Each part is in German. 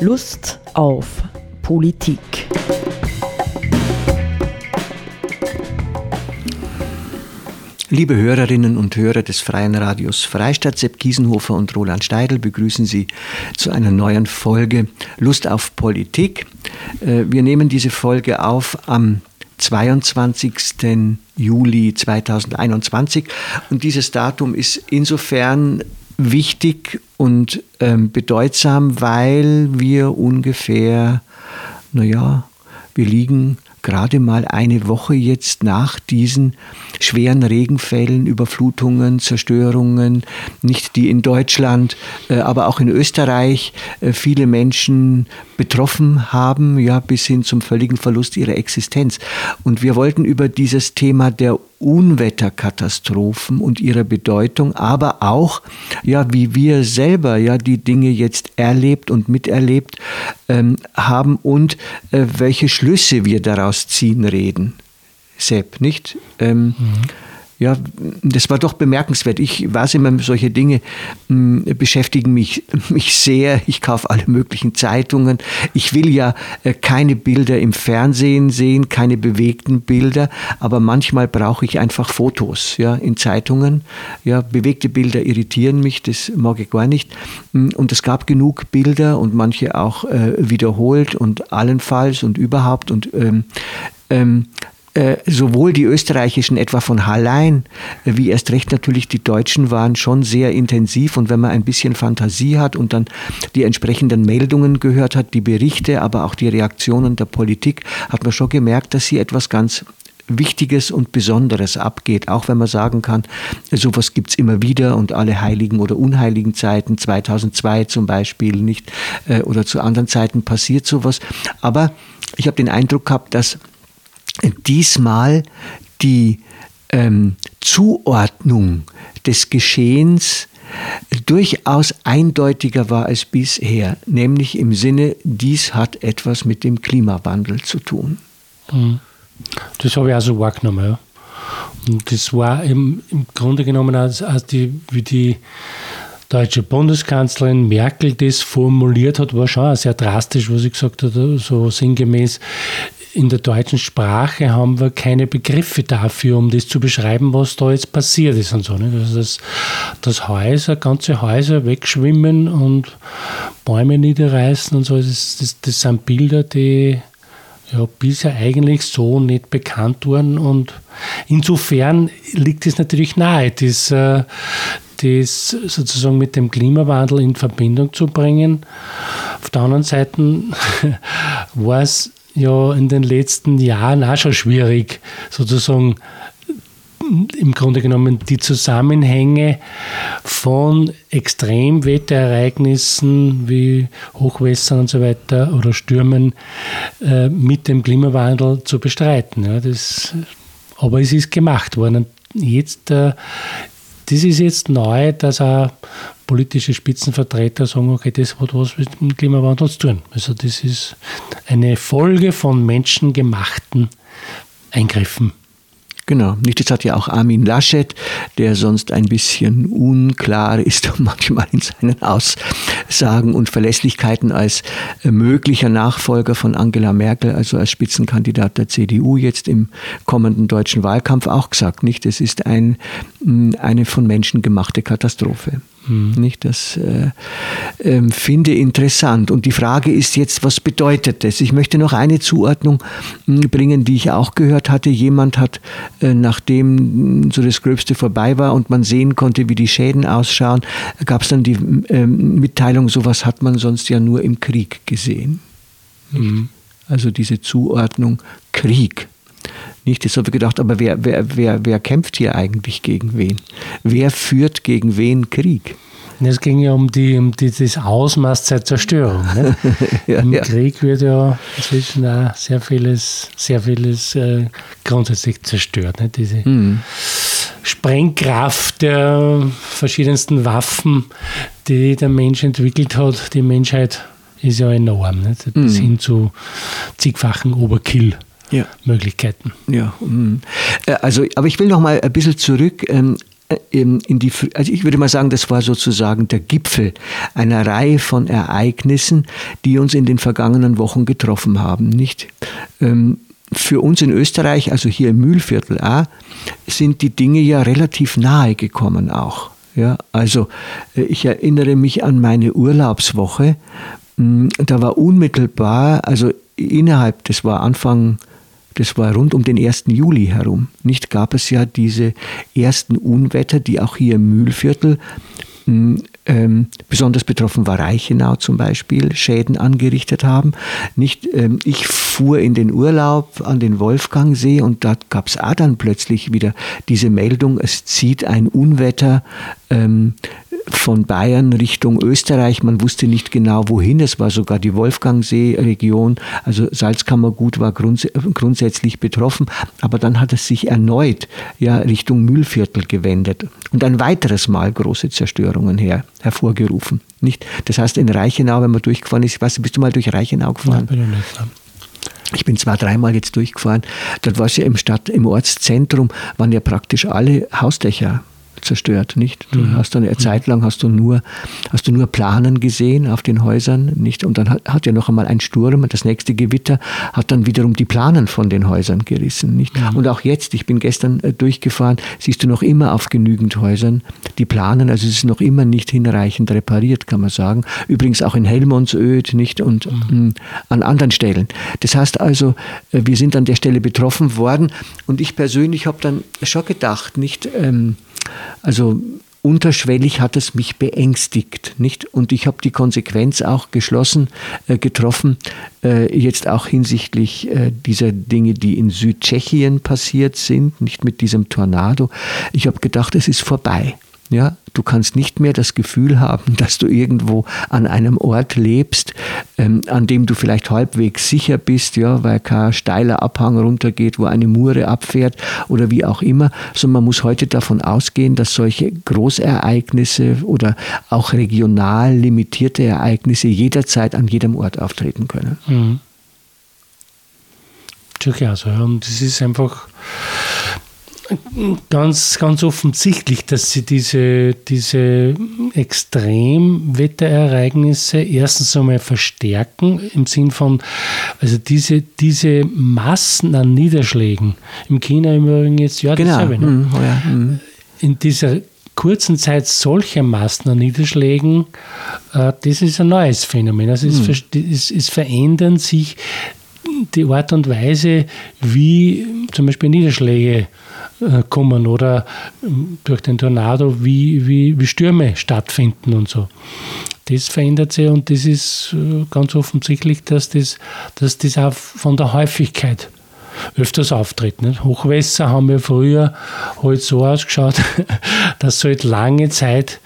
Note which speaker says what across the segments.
Speaker 1: Lust auf Politik.
Speaker 2: Liebe Hörerinnen und Hörer des Freien Radios Freistadt, Sepp Kiesenhofer und Roland Steidl begrüßen Sie zu einer neuen Folge Lust auf Politik. Äh, wir nehmen diese Folge auf am 22. Juli 2021 und dieses Datum ist insofern wichtig und ähm, bedeutsam, weil wir ungefähr, naja, wir liegen gerade mal eine Woche jetzt nach diesen schweren Regenfällen, Überflutungen, Zerstörungen, nicht die in Deutschland, äh, aber auch in Österreich äh, viele Menschen betroffen haben, ja, bis hin zum völligen Verlust ihrer Existenz. Und wir wollten über dieses Thema der Unwetterkatastrophen und ihrer Bedeutung, aber auch, ja, wie wir selber ja die Dinge jetzt erlebt und miterlebt ähm, haben und äh, welche Schlüsse wir daraus ziehen reden. Sepp, nicht? Ähm, mhm ja, das war doch bemerkenswert. Ich weiß immer, solche Dinge mh, hm, beschäftigen mich, mich sehr. Ich kaufe alle möglichen Zeitungen. Ich will ja äh, keine Bilder im Fernsehen sehen, keine bewegten Bilder, aber manchmal brauche ich einfach Fotos ja, in Zeitungen. Ja, bewegte Bilder irritieren mich, das mag ich gar nicht. Hm, und es gab genug Bilder und manche auch äh, wiederholt und allenfalls und überhaupt und ähm, ähm, äh, sowohl die österreichischen etwa von Hallein, äh, wie erst recht natürlich die deutschen waren schon sehr intensiv und wenn man ein bisschen Fantasie hat und dann die entsprechenden Meldungen gehört hat, die Berichte, aber auch die Reaktionen der Politik, hat man schon gemerkt, dass hier etwas ganz Wichtiges und Besonderes abgeht, auch wenn man sagen kann, sowas gibt es immer wieder und alle heiligen oder unheiligen Zeiten, 2002 zum Beispiel nicht, äh, oder zu anderen Zeiten passiert sowas. Aber ich habe den Eindruck gehabt, dass diesmal die ähm, Zuordnung des Geschehens durchaus eindeutiger war als bisher, nämlich im Sinne, dies hat etwas mit dem Klimawandel zu tun.
Speaker 3: Mhm. Das habe ich auch so wahrgenommen. Ja. Und das war im, im Grunde genommen, als, als die, wie die deutsche Bundeskanzlerin Merkel das formuliert hat, war schon sehr drastisch, was sie gesagt hat, so sinngemäß, in der deutschen Sprache haben wir keine Begriffe dafür, um das zu beschreiben, was da jetzt passiert ist und so. Nicht? Also dass, Häuser, ganze Häuser wegschwimmen und Bäume niederreißen und so, das, das, das sind Bilder, die ja, bisher eigentlich so nicht bekannt wurden und insofern liegt es natürlich nahe, das, äh, das sozusagen mit dem Klimawandel in Verbindung zu bringen. Auf der anderen Seite war es ja in den letzten Jahren auch schon schwierig, sozusagen im Grunde genommen die Zusammenhänge von Extremwetterereignissen wie Hochwässern und so weiter oder Stürmen äh, mit dem Klimawandel zu bestreiten. Ja, das, aber es ist gemacht worden. Jetzt äh, das ist jetzt neu, dass auch politische Spitzenvertreter sagen, okay, das hat was mit dem Klimawandel zu tun. Also das ist eine Folge von menschengemachten Eingriffen.
Speaker 2: Genau, nicht das hat ja auch Armin Laschet, der sonst ein bisschen unklar ist manchmal in seinen Aussagen und Verlässlichkeiten als möglicher Nachfolger von Angela Merkel, also als Spitzenkandidat der CDU jetzt im kommenden deutschen Wahlkampf auch gesagt, nicht? Es ist ein, eine von Menschen gemachte Katastrophe. Mhm. Nicht? Das äh, äh, finde interessant. Und die Frage ist jetzt, was bedeutet das? Ich möchte noch eine Zuordnung hm, bringen, die ich auch gehört hatte. Jemand hat, äh, nachdem so das Gröbste vorbei war und man sehen konnte, wie die Schäden ausschauen, gab es dann die ähm, Mitteilung, sowas hat man sonst ja nur im Krieg gesehen. Mhm. Also diese Zuordnung Krieg. Nicht, das habe ich gedacht, aber wer, wer, wer, wer kämpft hier eigentlich gegen wen? Wer führt gegen wen Krieg?
Speaker 3: Es ging ja um, die, um die, das Ausmaß der Zerstörung. Ne? ja, Im ja. Krieg wird ja inzwischen auch sehr vieles, sehr vieles äh, grundsätzlich zerstört. Ne? Diese mhm. Sprengkraft der verschiedensten Waffen, die der Mensch entwickelt hat, die Menschheit ist ja enorm. Ne? Bis mhm. hin zu zigfachen Overkill ja. Möglichkeiten.
Speaker 2: Ja, hm. äh, also, aber ich will noch mal ein bisschen zurück. Ähm, in die, also ich würde mal sagen, das war sozusagen der Gipfel einer Reihe von Ereignissen, die uns in den vergangenen Wochen getroffen haben, nicht? Ähm, für uns in Österreich, also hier im Mühlviertel auch, sind die Dinge ja relativ nahe gekommen auch. Ja, also äh, ich erinnere mich an meine Urlaubswoche. Hm, da war unmittelbar, also innerhalb, das war Anfang das war rund um den 1. Juli herum. Nicht gab es ja diese ersten Unwetter, die auch hier im Mühlviertel hm, ähm, besonders betroffen war Reichenau zum Beispiel, Schäden angerichtet haben. Nicht, ähm, ich fuhr in den Urlaub an den Wolfgangsee und da gab es auch dann plötzlich wieder diese Meldung, es zieht ein Unwetter ähm, von Bayern Richtung Österreich. Man wusste nicht genau wohin. Es war sogar die Wolfgangsee-Region. Also Salzkammergut war grunds grundsätzlich betroffen. Aber dann hat es sich erneut ja, Richtung Mühlviertel gewendet und ein weiteres Mal große Zerstörungen her, hervorgerufen. Nicht? Das heißt, in Reichenau, wenn man durchgefahren ist, weißt du, bist du mal durch Reichenau gefahren? Ja, bin ich nicht. Ich bin zwei, dreimal jetzt durchgefahren. Dort war es ja im Stadt, im Ortszentrum, waren ja praktisch alle Hausdächer zerstört, nicht? Du mhm. hast dann eine Zeit lang hast du nur, hast du nur Planen gesehen auf den Häusern, nicht? Und dann hat, hat ja noch einmal ein Sturm, das nächste Gewitter hat dann wiederum die Planen von den Häusern gerissen, nicht? Mhm. Und auch jetzt, ich bin gestern äh, durchgefahren, siehst du noch immer auf genügend Häusern die Planen, also es ist noch immer nicht hinreichend repariert, kann man sagen. Übrigens auch in Helmondsöd, nicht? Und mhm. mh, mm, an anderen Stellen. Das heißt also, äh, wir sind an der Stelle betroffen worden und ich persönlich habe dann schon gedacht, nicht? Ähm, also unterschwellig hat es mich beängstigt, nicht? Und ich habe die Konsequenz auch geschlossen äh, getroffen, äh, jetzt auch hinsichtlich äh, dieser Dinge, die in Südtschechien passiert sind, nicht mit diesem Tornado. Ich habe gedacht, es ist vorbei. Ja, du kannst nicht mehr das Gefühl haben, dass du irgendwo an einem Ort lebst, ähm, an dem du vielleicht halbwegs sicher bist, ja, weil kein steiler Abhang runtergeht, wo eine Mure abfährt oder wie auch immer, sondern man muss heute davon ausgehen, dass solche Großereignisse oder auch regional limitierte Ereignisse jederzeit an jedem Ort auftreten können. Mhm.
Speaker 3: Durchaus, ja. Und es ist einfach ganz, ganz offensichtlich, dass sie diese, diese Extremwetterereignisse erstens einmal verstärken, im Sinn von, also diese, diese Massen an Niederschlägen, im China im Übrigen jetzt, ja,
Speaker 2: genau. dasselbe, ne? Mhm, oh ja.
Speaker 3: mhm. in dieser kurzen Zeit solcher Massen an Niederschlägen, äh, das ist ein neues Phänomen. Also es, mhm. es, es verändern sich die Art und Weise, wie zum Beispiel Niederschläge kommen oder ähm, durch den Tornado, wie, wie, wie Stürme stattfinden und so. Das verändert sich und das ist äh, ganz offensichtlich, dass das, dass das auch von der Häufigkeit öfters auftritt. Nicht? Hochwässer haben ja früher halt so ausgeschaut, dass halt lange Zeit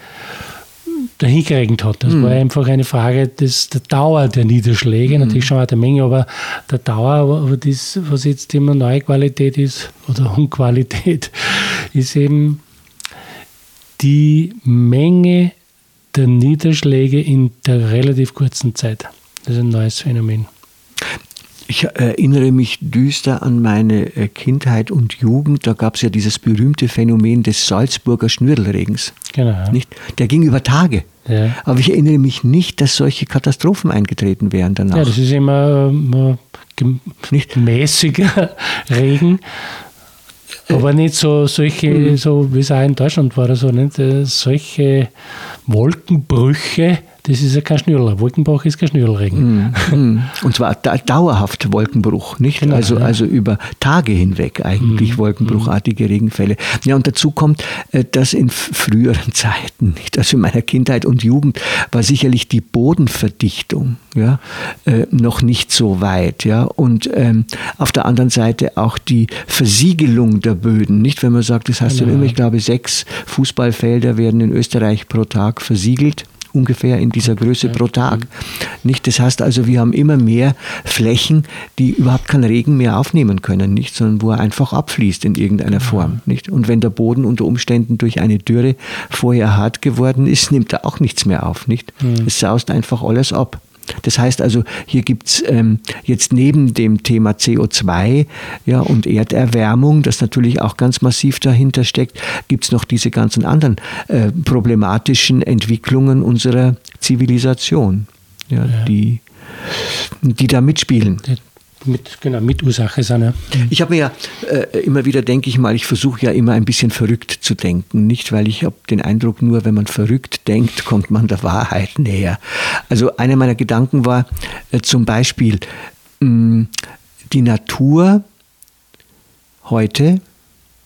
Speaker 3: dahin geregnet hat. Das mhm. war einfach eine Frage des, der Dauer der Niederschläge, mhm. natürlich schon der Menge, aber der Dauer, aber das, was jetzt immer neue Qualität ist oder Unqualität, ist eben die Menge der Niederschläge in der relativ kurzen Zeit. Das ist ein neues Phänomen.
Speaker 2: Ich erinnere mich düster an meine äh, Kindheit und Jugend. Da gab es ja dieses berühmte Phänomen des Salzburger Schnürdelregens. Genau. Nicht? Der ging über Tage. Ja. Aber ich erinnere mich nicht, dass solche Katastrophen eingetreten wären danach.
Speaker 3: Ja, das ist immer äh, nicht? mäßiger Regen. Aber nicht so solche, mhm. so wie es auch in Deutschland war, so, nicht? Äh, solche Wolkenbrüche, das ist ja kein Schnürler. Wolkenbruch ist kein Schnürlregen.
Speaker 2: Mm, Und zwar dauerhaft Wolkenbruch, nicht? Genau, also, ja. also über Tage hinweg eigentlich mm, wolkenbruchartige mm. Regenfälle. Ja, und dazu kommt, äh, dass in früheren Zeiten, nicht? also in meiner Kindheit und Jugend, war sicherlich die Bodenverdichtung ja, äh, noch nicht so weit. Ja? Und ähm, auf der anderen Seite auch die Versiegelung der Böden, nicht? Wenn man sagt, das heißt genau. ja immer, ich glaube, sechs Fußballfelder werden in Österreich pro Tag versiegelt ungefähr in dieser Größe pro Tag. Nicht? Das heißt also, wir haben immer mehr Flächen, die überhaupt keinen Regen mehr aufnehmen können, nicht? sondern wo er einfach abfließt in irgendeiner Form. Nicht? Und wenn der Boden unter Umständen durch eine Dürre vorher hart geworden ist, nimmt er auch nichts mehr auf. Nicht? Mhm. Es saust einfach alles ab. Das heißt also, hier gibt es ähm, jetzt neben dem Thema CO2 ja, und Erderwärmung, das natürlich auch ganz massiv dahinter steckt, gibt es noch diese ganzen anderen äh, problematischen Entwicklungen unserer Zivilisation, ja, ja. Die, die da mitspielen
Speaker 3: mit, genau, Mitursache sind. Ja.
Speaker 2: Ich habe mir ja äh, immer wieder, denke ich mal, ich versuche ja immer ein bisschen verrückt zu denken. Nicht, weil ich habe den Eindruck, nur wenn man verrückt denkt, kommt man der Wahrheit näher. Also einer meiner Gedanken war äh, zum Beispiel, mh, mm, die Natur heute,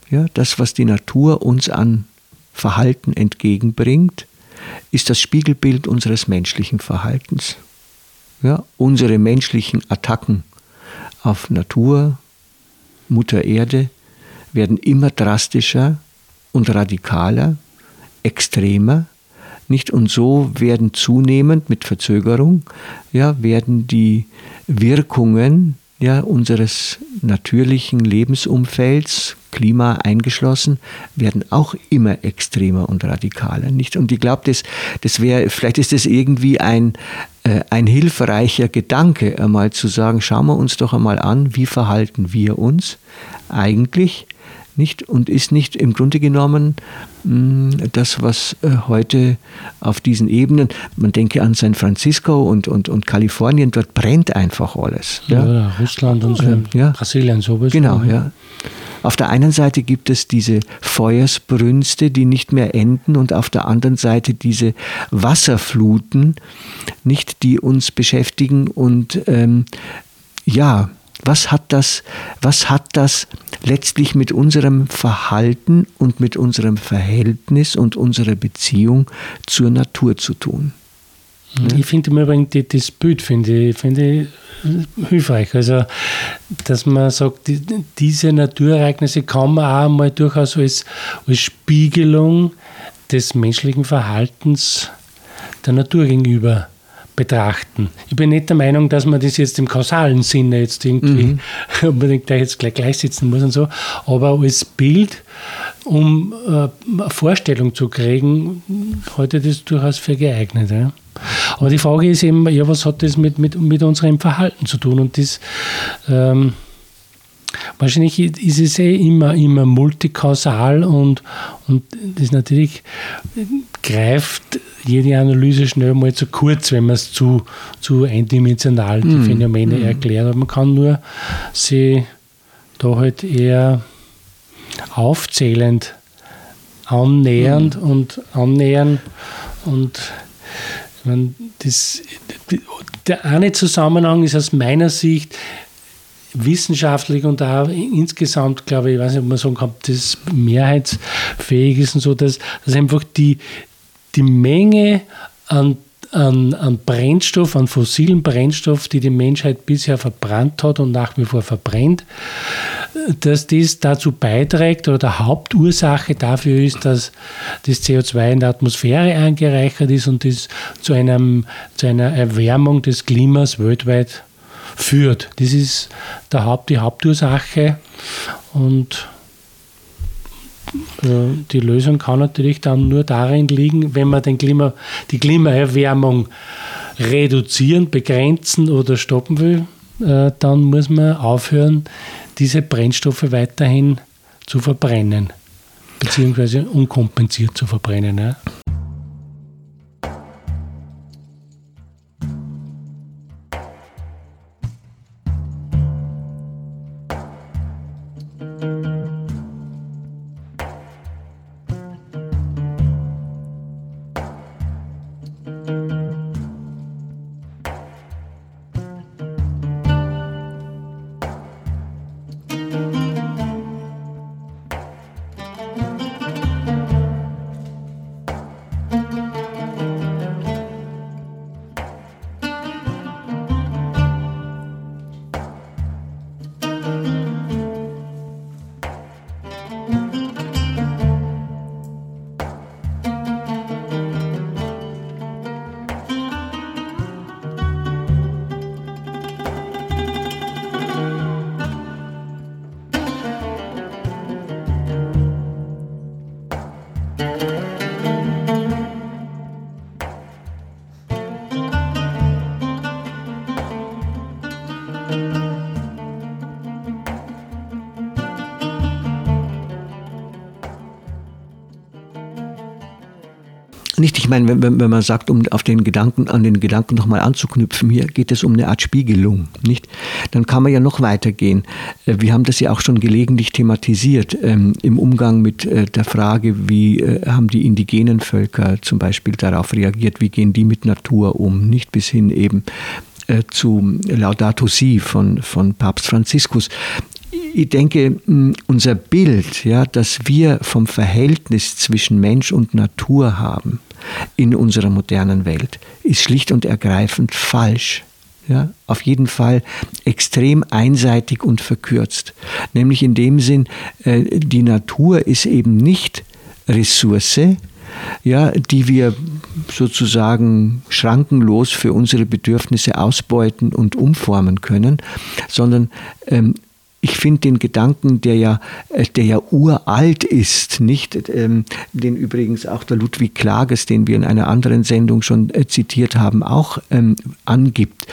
Speaker 2: ja, das, was die Natur uns an Verhalten entgegenbringt, ist das Spiegelbild unseres menschlichen Verhaltens. Ja, unsere menschlichen Attacken auf Natur, Mutter Erde, werden immer drastischer und radikaler, extremer, nicht? Und so werden zunehmend mit Verzögerung, ja, werden die Wirkungen ja, unseres natürlichen Lebensumfelds, Klima eingeschlossen, werden auch immer extremer und radikaler. Nicht? Und ich glaube, das, das vielleicht ist das irgendwie ein, ein hilfreicher Gedanke, einmal zu sagen, schauen wir uns doch einmal an, wie verhalten wir uns eigentlich nicht und ist nicht im Grunde genommen mh, das, was äh, heute auf diesen Ebenen, man denke an San Francisco und, und, und Kalifornien, dort brennt einfach alles.
Speaker 3: Ja, ja Russland und so, ähm, ja. Brasilien sowieso.
Speaker 2: Genau, ja. Auf der einen Seite gibt es diese Feuersbrünste, die nicht mehr enden, und auf der anderen Seite diese Wasserfluten, nicht die uns beschäftigen und ähm, ja, was hat das, was hat das letztlich mit unserem Verhalten und mit unserem Verhältnis und unserer Beziehung zur Natur zu tun?
Speaker 3: Ich finde im Übrigen das Bild finde ich, find ich hilfreich. Also, dass man sagt, die, diese Naturereignisse kann man auch mal durchaus als, als Spiegelung des menschlichen Verhaltens der Natur gegenüber betrachten. Ich bin nicht der Meinung, dass man das jetzt im kausalen Sinne jetzt irgendwie mhm. unbedingt gleich jetzt gleich gleichsetzen muss und so, aber als Bild, um äh, eine Vorstellung zu kriegen, halte ich das durchaus für geeignet. Ja. Aber die Frage ist eben, ja, was hat das mit, mit, mit unserem Verhalten zu tun? Und das ähm, Wahrscheinlich ist es eh immer, immer multikausal und, und das natürlich greift jede Analyse schnell mal zu kurz, wenn man es zu, zu eindimensional die mm. Phänomene mm. erklärt. Aber man kann nur sie da halt eher aufzählend annähernd mm. und annähern und meine, das, der eine Zusammenhang ist aus meiner Sicht, wissenschaftlich und auch insgesamt, glaube ich, ich weiß nicht, ob man sagen kann, das mehrheitsfähig ist und so, dass, dass einfach die, die Menge an, an, an Brennstoff, an fossilen Brennstoff, die die Menschheit bisher verbrannt hat und nach wie vor verbrennt, dass das dazu beiträgt oder der Hauptursache dafür ist, dass das CO2 in der Atmosphäre angereichert ist und das zu, einem, zu einer Erwärmung des Klimas weltweit führt. Das ist der Haupt, die Hauptursache und äh, die Lösung kann natürlich dann nur darin liegen, wenn man den Klima, die Klimaerwärmung reduzieren, begrenzen oder stoppen will, äh, dann muss man aufhören, diese Brennstoffe weiterhin zu verbrennen, beziehungsweise unkompensiert zu verbrennen.
Speaker 2: nicht, ich meine, wenn, wenn man sagt, um auf den Gedanken, an den Gedanken nochmal anzuknüpfen, hier geht es um eine Art Spiegelung, nicht? Dann kann man ja noch weitergehen. Äh, wir haben das ja auch schon gelegentlich thematisiert ähm, im Umgang mit äh, der Frage, wie äh, haben die indigenen Völker zum Beispiel darauf reagiert, wie gehen die mit Natur um, nicht bis hin eben äh, zu Laudato Si von, von Papst Franziskus ich denke, unser Bild, ja, das wir vom Verhältnis zwischen Mensch und Natur haben in unserer modernen Welt, ist schlicht und ergreifend falsch. Ja, auf jeden Fall extrem einseitig und verkürzt. Nämlich in dem Sinn, äh, die Natur ist eben nicht Ressource, ja, die wir sozusagen schrankenlos für unsere Bedürfnisse ausbeuten und umformen können, sondern ähm, ich finde den Gedanken, der ja, äh, der ja uralt ist, nicht, ähm, den übrigens auch der Ludwig Klages, den wir in einer anderen Sendung schon äh, zitiert haben, auch ähm, angibt.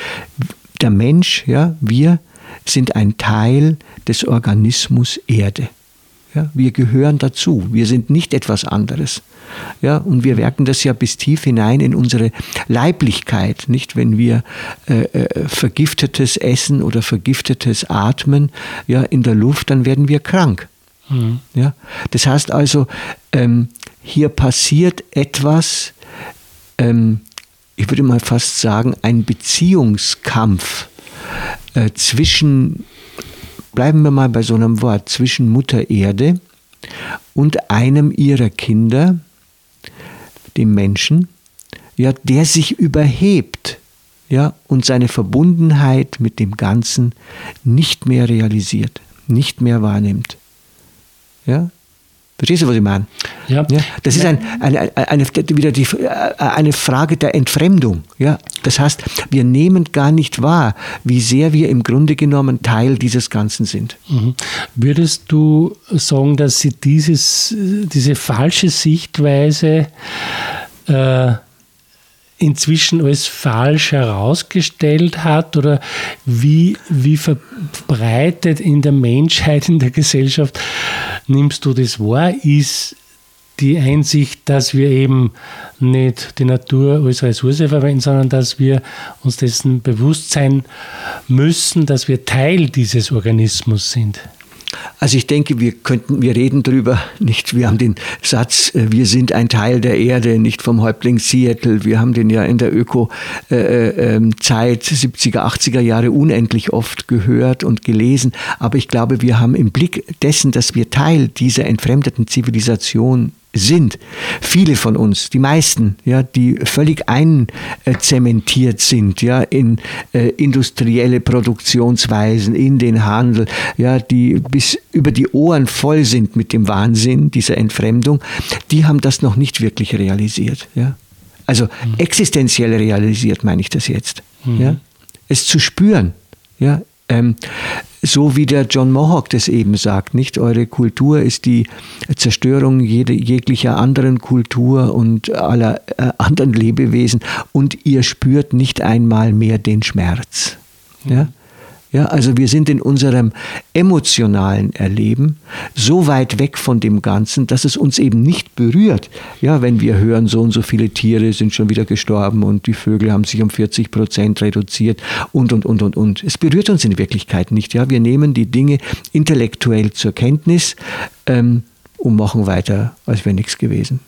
Speaker 2: Der Mensch, ja, wir sind ein Teil des Organismus Erde. Ja, wir gehören dazu. Wir sind nicht etwas anderes. Ja, und wir werken das ja bis tief hinein in unsere Leiblichkeit, nicht? Wenn wir äh, äh, vergiftetes Essen oder vergiftetes Atmen ja, in der Luft, dann werden wir krank. Mhm. Ja? Das heißt also, ähm, hier passiert etwas, ähm, ich würde mal fast sagen, ein Beziehungskampf äh, zwischen bleiben wir mal bei so einem Wort, zwischen Mutter Erde und einem ihrer Kinder, dem Menschen, ja, der sich überhebt, ja, und seine Verbundenheit mit dem Ganzen nicht mehr realisiert, nicht mehr wahrnimmt. Ja, Verstehst du, was ich meine? Ja. ja das ist ein, eine, eine, wieder die, eine Frage der Entfremdung. Ja? Das heißt, wir nehmen gar nicht wahr, wie sehr wir im Grunde genommen Teil dieses Ganzen sind.
Speaker 3: Mhm. Würdest du sagen, dass sie dieses, diese falsche Sichtweise äh, inzwischen als falsch herausgestellt hat oder wie, wie verbreitet in der Menschheit, in der Gesellschaft nimmst du das wahr? Ist die Einsicht, dass wir eben nicht die Natur als Ressource verwenden, sondern dass wir uns dessen bewusst sein müssen, dass wir Teil dieses Organismus sind?
Speaker 2: Also ich denke, wir könnten, wir reden darüber, nicht, wir haben den Satz, äh, wir sind ein Teil der Erde, nicht vom Häuptling Seattle, wir haben den ja in der Öko-Zeit äh, 70er, ähm, 80er Jahre unendlich oft gehört und gelesen, aber ich glaube, wir haben im Blick dessen, dass wir Teil dieser entfremdeten Zivilisation sind. Viele von uns, die meisten, ja, die völlig einzementiert sind, ja, in äh, industrielle Produktionsweisen, in den Handel, ja, die bis über die Ohren voll sind mit dem Wahnsinn dieser Entfremdung, die haben das noch nicht wirklich realisiert, ja. Also mhm. existenziell realisiert meine ich das jetzt, mhm. ja. Es zu spüren, ja, ähm, so wie der John Mohawk das eben sagt, nicht? Eure Kultur ist die Zerstörung jede, jeglicher anderen Kultur und aller äh, anderen Lebewesen und ihr spürt nicht einmal mehr den Schmerz. Ja? Ja, also wir sind in unserem emotionalen Erleben so weit weg von dem Ganzen, dass es uns eben nicht berührt. Ja, wenn wir hören, so und so viele Tiere sind schon wieder gestorben und die Vögel haben sich um 40 Prozent reduziert und, und, und, und, und. Es berührt uns in Wirklichkeit nicht. Ja, wir nehmen die Dinge intellektuell zur Kenntnis ähm, und machen weiter, als wäre nichts gewesen.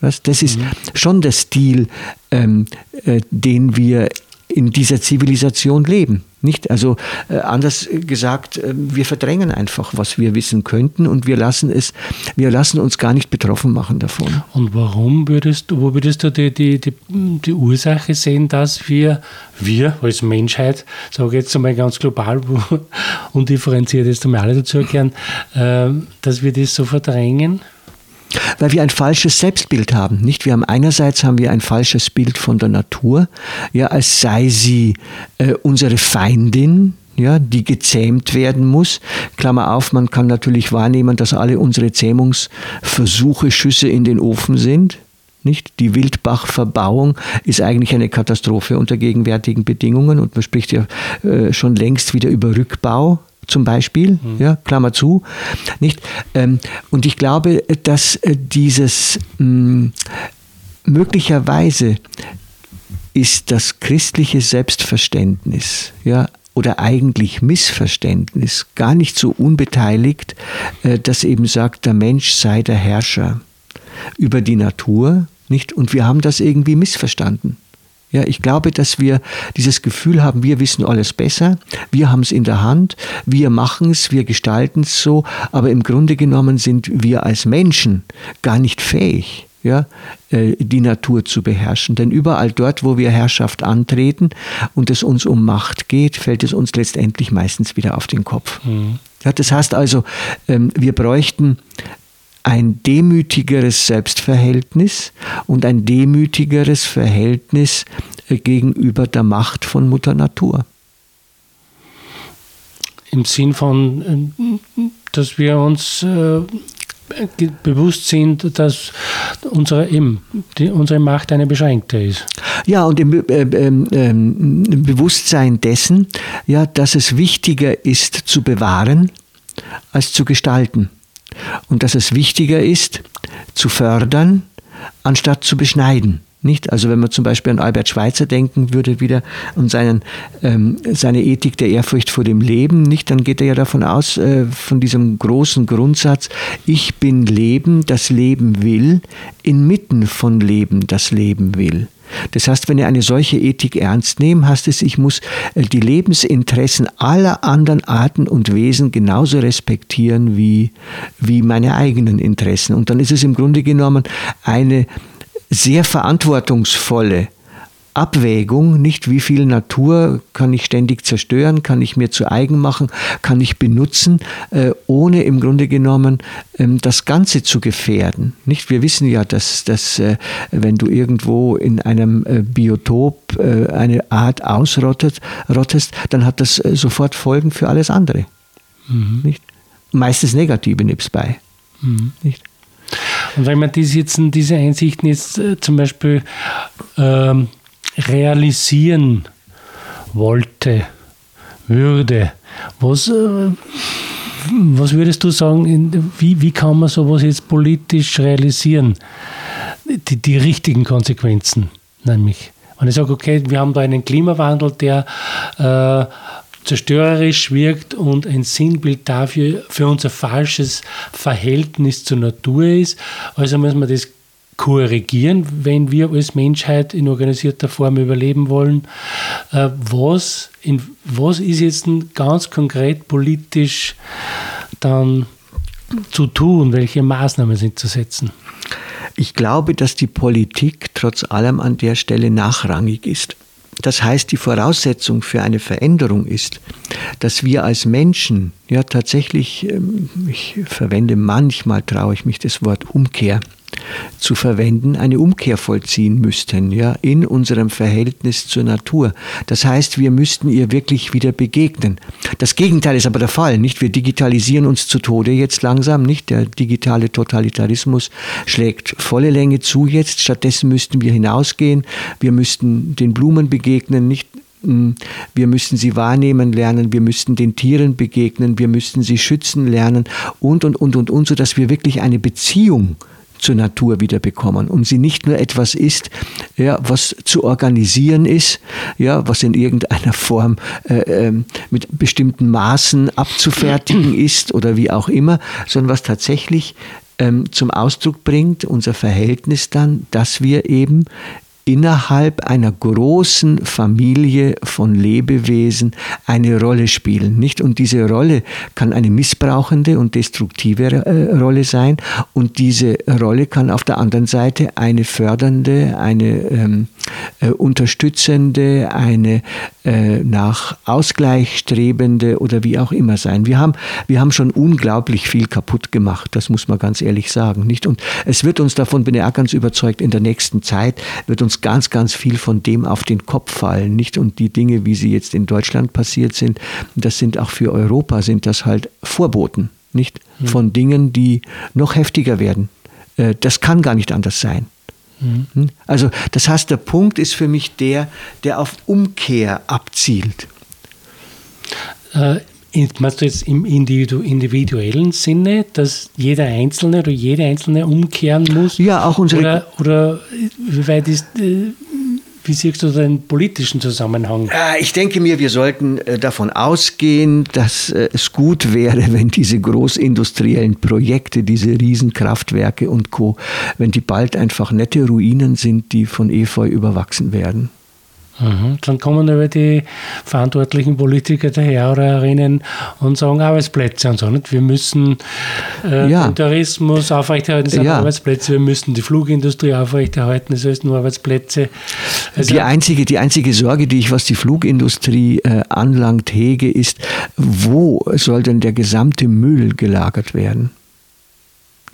Speaker 2: Was? Das ist mhm. schon der Stil, ähm, äh, den wir in dieser Zivilisation leben. Nicht? Also äh, anders gesagt, äh, wir verdrängen einfach, was wir wissen könnten und wir lassen es, wir lassen uns gar nicht betroffen machen davon.
Speaker 3: Und warum würdest du, wo würdest du die, die, die, die Ursache sehen, dass wir, wir als Menschheit, sage ich jetzt einmal ganz global, undifferenziert jetzt einmal alle dazu erklären, äh, dass wir das so verdrängen?
Speaker 2: Weil wir ein falsches Selbstbild haben, nicht? Wir haben einerseits haben wir ein falsches Bild von der Natur, ja, als sei sie äh, unsere Feindin, ja, die gezähmt werden muss. Klammer auf, man kann natürlich wahrnehmen, dass alle unsere Zähmungsversuche Schüsse in den Ofen sind. Nicht? Die Wildbachverbauung ist eigentlich eine Katastrophe unter gegenwärtigen Bedingungen und man spricht ja äh, schon längst wieder über Rückbau zum Beispiel, mhm. ja, Klammer zu, nicht? Ähm, und ich glaube, dass äh, dieses mh, mm, möglicherweise ist das christliche Selbstverständnis, ja, oder eigentlich Missverständnis gar nicht so unbeteiligt, äh, dass eben sagt, der Mensch sei der Herrscher über die Natur, nicht? Und wir haben das irgendwie missverstanden. Ja, ich glaube, dass wir dieses Gefühl haben, wir wissen alles besser, wir haben es in der Hand, wir machen es, wir gestalten es so, aber im Grunde genommen sind wir als Menschen gar nicht fähig, ja, äh, die Natur zu beherrschen. Denn überall dort, wo wir Herrschaft antreten und es uns um Macht geht, fällt es uns letztendlich meistens wieder auf den Kopf. Mhm. Ja, das heißt also, ähm, wir bräuchten ein demütigeres Selbstverhältnis und ein demütigeres Verhältnis äh, gegenüber der Macht von Mutter Natur.
Speaker 3: Im Sinn von, äh, dass wir uns äh, bewusst sind, dass unsere, eben, die, unsere Macht eine beschränkte ist.
Speaker 2: Ja, und im äh, äh, Bewusstsein dessen, ja, dass es wichtiger ist zu bewahren als zu gestalten und dass es wichtiger ist, zu fördern, anstatt zu beschneiden. Nicht? Also wenn man zum Beispiel an Albert Schweitzer denken würde wieder und seinen, ähm, seine Ethik der Ehrfurcht vor dem Leben, nicht, dann geht er ja davon aus, äh, von diesem großen Grundsatz, ich bin Leben, das Leben will, inmitten von Leben, das Leben will. Das heißt, wenn ihr eine solche Ethik ernst nehmt, heißt es, ich muss äh, die Lebensinteressen aller anderen Arten und Wesen genauso respektieren wie, wie meine eigenen Interessen. Und dann ist es im Grunde genommen eine sehr verantwortungsvolle Abwägung, nicht wie viel Natur kann ich ständig zerstören, kann ich mir zu eigen machen, kann ich benutzen, äh, ohne im Grunde genommen ähm, das Ganze zu gefährden. Nicht? Wir wissen ja, dass, dass äh, wenn du irgendwo in einem äh, Biotop eine Art ausrottest, rottest, dann hat das sofort Folgen für alles andere. Mhm. Nicht? Meistens negative nimmst bei. Mhm. Nicht?
Speaker 3: Und wenn man das jetzt, diese Einsichten jetzt zum Beispiel ähm, realisieren wollte, würde, was, äh, was würdest du sagen, wie, wie kann man sowas jetzt politisch realisieren? Die, die richtigen Konsequenzen, nämlich. Wenn ich sage, okay, wir haben da einen Klimawandel, der äh, zerstörerisch wirkt und ein Sinnbild dafür für unser falsches Verhältnis zur Natur ist. Also muss man das korrigieren, wenn wir als Menschheit in organisierter Form überleben wollen. Äh, was, in, was ist jetzt ganz konkret politisch dann zu tun? Welche Maßnahmen sind zu setzen?
Speaker 2: Ich glaube, dass die Politik trotz allem an der Stelle nachrangig ist. Das heißt, die Voraussetzung für eine Veränderung ist, dass wir als Menschen ja tatsächlich, ähm, ich verwende manchmal, traue ich mich das Wort Umkehr, zu verwenden, eine Umkehr vollziehen müssten, ja, in unserem Verhältnis zur Natur. Das heißt, wir müssten ihr wirklich wieder begegnen. Das Gegenteil ist aber der Fall, nicht? Wir digitalisieren uns zu Tode jetzt langsam, nicht? Der digitale Totalitarismus schlägt volle Länge zu jetzt. Stattdessen müssten wir hinausgehen. Wir müssten den Blumen begegnen, nicht? Hm, wir müssten sie wahrnehmen lernen, wir müssten den Tieren begegnen, wir müssten sie schützen lernen und, und, und, und, und, sodass wir wirklich eine Beziehung zur Natur wieder bekommen und sie nicht nur etwas ist, ja, was zu organisieren ist, ja, was in irgendeiner Form äh, äh, mit bestimmten Maßen abzufertigen ist oder wie auch immer, sondern was tatsächlich ähm, zum Ausdruck bringt, unser Verhältnis dann, dass wir eben innerhalb einer großen Familie von Lebewesen eine Rolle spielen, nicht? Und diese Rolle kann eine missbrauchende und destruktive äh, Rolle sein und diese Rolle kann auf der anderen Seite eine fördernde, eine ähm, äh, unterstützende, eine äh, nach Ausgleich strebende oder wie auch immer sein. Wir haben, wir haben schon unglaublich viel kaputt gemacht, das muss man ganz ehrlich sagen, nicht? Und es wird uns davon, bin ich auch ganz überzeugt, in der nächsten Zeit wird uns ganz, ganz viel von dem auf den Kopf fallen, nicht? Und die Dinge, wie sie jetzt in Deutschland passiert sind, das sind auch für Europa, sind das halt Vorboten, nicht? Hm. Von Dingen, die noch heftiger werden. Äh, das kann gar nicht anders sein. Mhm. Also das heißt, der Punkt ist für mich der, der auf Umkehr abzielt.
Speaker 3: Äh, Meinst du jetzt im individuellen Sinne, dass jeder Einzelne oder jede Einzelne umkehren muss?
Speaker 2: Ja, auch unsere.
Speaker 3: Oder, oder wie weit ist. Äh, wie siehst du den politischen Zusammenhang?
Speaker 2: Äh, ich denke mir, wir sollten äh, davon ausgehen, dass es gut wäre, wenn diese großindustriellen Projekte, diese Riesenkraftwerke und Co., wenn die bald einfach nette Ruinen sind, die von Efeu überwachsen werden.
Speaker 3: Mhm. Dann kommen aber die verantwortlichen Politiker daher oder herinnen und sagen Arbeitsplätze und so. Nicht? Wir müssen äh, ja. den Tourismus aufrechterhalten, das sind ja. Arbeitsplätze. Wir müssen die Flugindustrie aufrechterhalten, das heißt nur Arbeitsplätze.
Speaker 2: Also die, einzige, die einzige Sorge, die ich, was die Flugindustrie äh, anlangt, hege, ist, wo soll denn der gesamte Müll gelagert werden?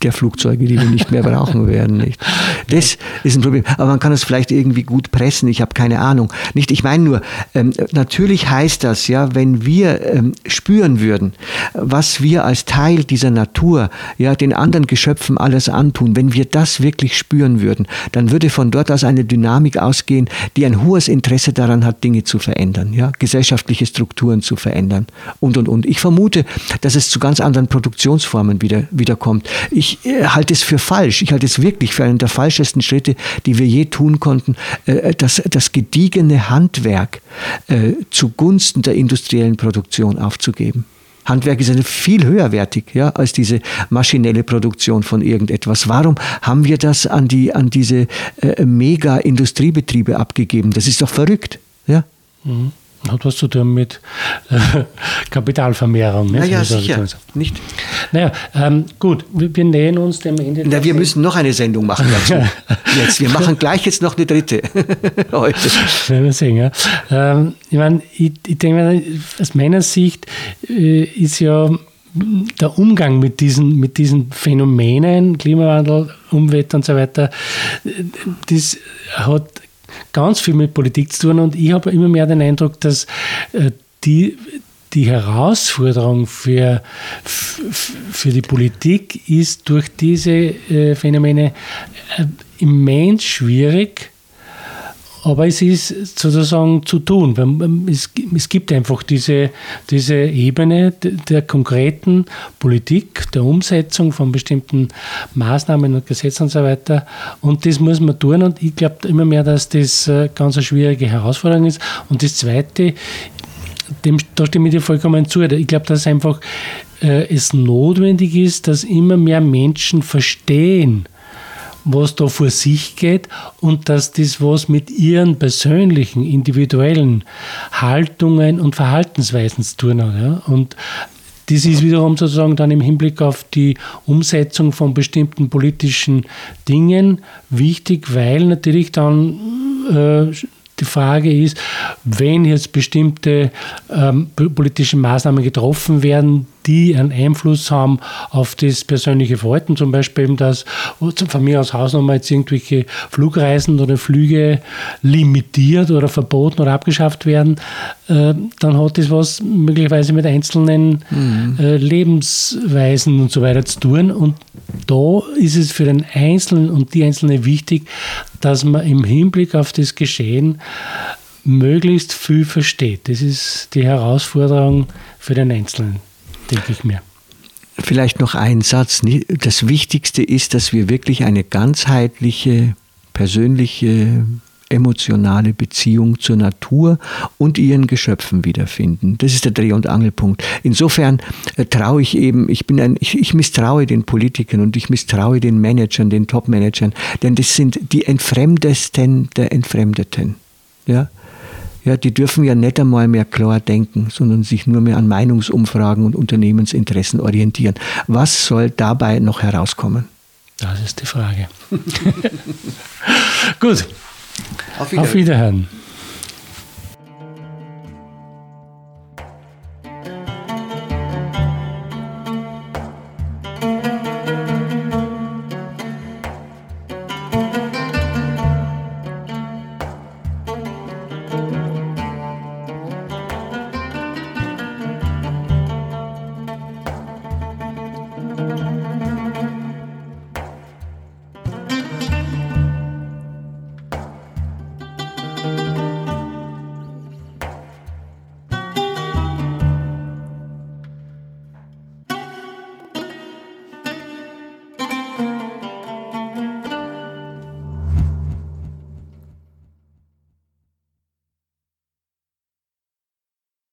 Speaker 2: Der Flugzeuge, die wir nicht mehr brauchen werden. Nicht? Das ist ein Problem. Aber man kann es vielleicht irgendwie gut pressen. Ich habe keine Ahnung. Nicht? Ich meine nur, ähm, natürlich heißt das, ja, wenn wir ähm, spüren würden, was wir als Teil dieser Natur, ja, den anderen Geschöpfen alles antun, wenn wir das wirklich spüren würden, dann würde von dort aus eine Dynamik ausgehen, die ein hohes Interesse daran hat, Dinge zu verändern, ja, gesellschaftliche Strukturen zu verändern und und und. Ich vermute, dass es zu ganz anderen Produktionsformen wieder, wieder kommt. Ich ich äh, halte es für falsch. Ich halte es wirklich für einen der falschesten Schritte, die wir je tun konnten, äh, das, das gediegene Handwerk äh, zugunsten der industriellen Produktion aufzugeben. Handwerk ist eine viel höherwertig ja, als diese maschinelle Produktion von irgendetwas. Warum haben wir das an, die, an diese äh, Mega-Industriebetriebe abgegeben? Das ist doch verrückt. Ja?
Speaker 3: Mhm hat was zu tun mit äh, Kapitalvermehrung.
Speaker 2: Nicht? Naja, sicher. Nicht.
Speaker 3: Naja, ähm, gut, wir, wir, nähern uns dem Ende.
Speaker 2: Na, wir müssen noch eine Sendung machen dazu. jetzt. Wir machen gleich jetzt noch eine dritte heute.
Speaker 3: Werden wir sehen, ja. Ähm, ich meine, ich, ich denke, aus meiner Sicht äh, ist ja der Umgang mit diesen, mit diesen Phänomenen, Klimawandel, Umwelt und so weiter, äh, das hat ganz viel mit Politik zu tun. Und ich habe immer mehr den Eindruck, dass äh, die, die Herausforderung für, für die Politik ist durch diese äh, Phänomene äh, immens schwierig aber es ist sozusagen zu tun. Es, gibt einfach diese, diese Ebene der konkreten Politik, der Umsetzung von bestimmten Maßnahmen und Gesetzen und so weiter. Und das muss man tun. Und ich glaube immer mehr, dass das äh, ganz eine schwierige Herausforderung ist. Und das Zweite, dem, da stimme ich dir vollkommen zu. Ich glaube, dass einfach äh, es notwendig ist, dass immer mehr Menschen verstehen, was da vor sich geht und dass das was mit ihren persönlichen, individuellen Haltungen und Verhaltensweisen zu tun hat. Ja? Und das ist wiederum sozusagen dann im Hinblick auf die Umsetzung von bestimmten politischen Dingen wichtig, weil natürlich dann äh, die Frage ist, wenn jetzt bestimmte ähm, politische Maßnahmen getroffen werden, die einen Einfluss haben auf das persönliche Verhalten, zum Beispiel eben, dass von mir aus Hausnummer jetzt irgendwelche Flugreisen oder Flüge limitiert oder verboten oder abgeschafft werden, äh, dann hat das was möglicherweise mit einzelnen mhm. äh, Lebensweisen und so weiter zu tun. Und da ist es für den Einzelnen und die Einzelne wichtig, dass man im Hinblick auf das Geschehen möglichst viel versteht. Das ist die Herausforderung für den Einzelnen denke ich mir.
Speaker 2: Vielleicht noch ein Satz. Das Wichtigste ist, dass wir wirklich eine ganzheitliche, persönliche, emotionale Beziehung zur Natur und ihren Geschöpfen wiederfinden. Das ist der Dreh- und Angelpunkt. Insofern äh, traue ich eben, ich bin ein, ich, ich misstraue den Politikern und ich misstraue den Managern, den Top-Managern, denn das sind die Entfremdesten der Entfremdeten. Ja? Ja, die dürfen ja nicht einmal mehr klar denken, sondern sich nur mehr an Meinungsumfragen und Unternehmensinteressen orientieren. Was soll dabei noch herauskommen?
Speaker 3: Das ist die Frage. Gut. Auf Wiederhören. Auf.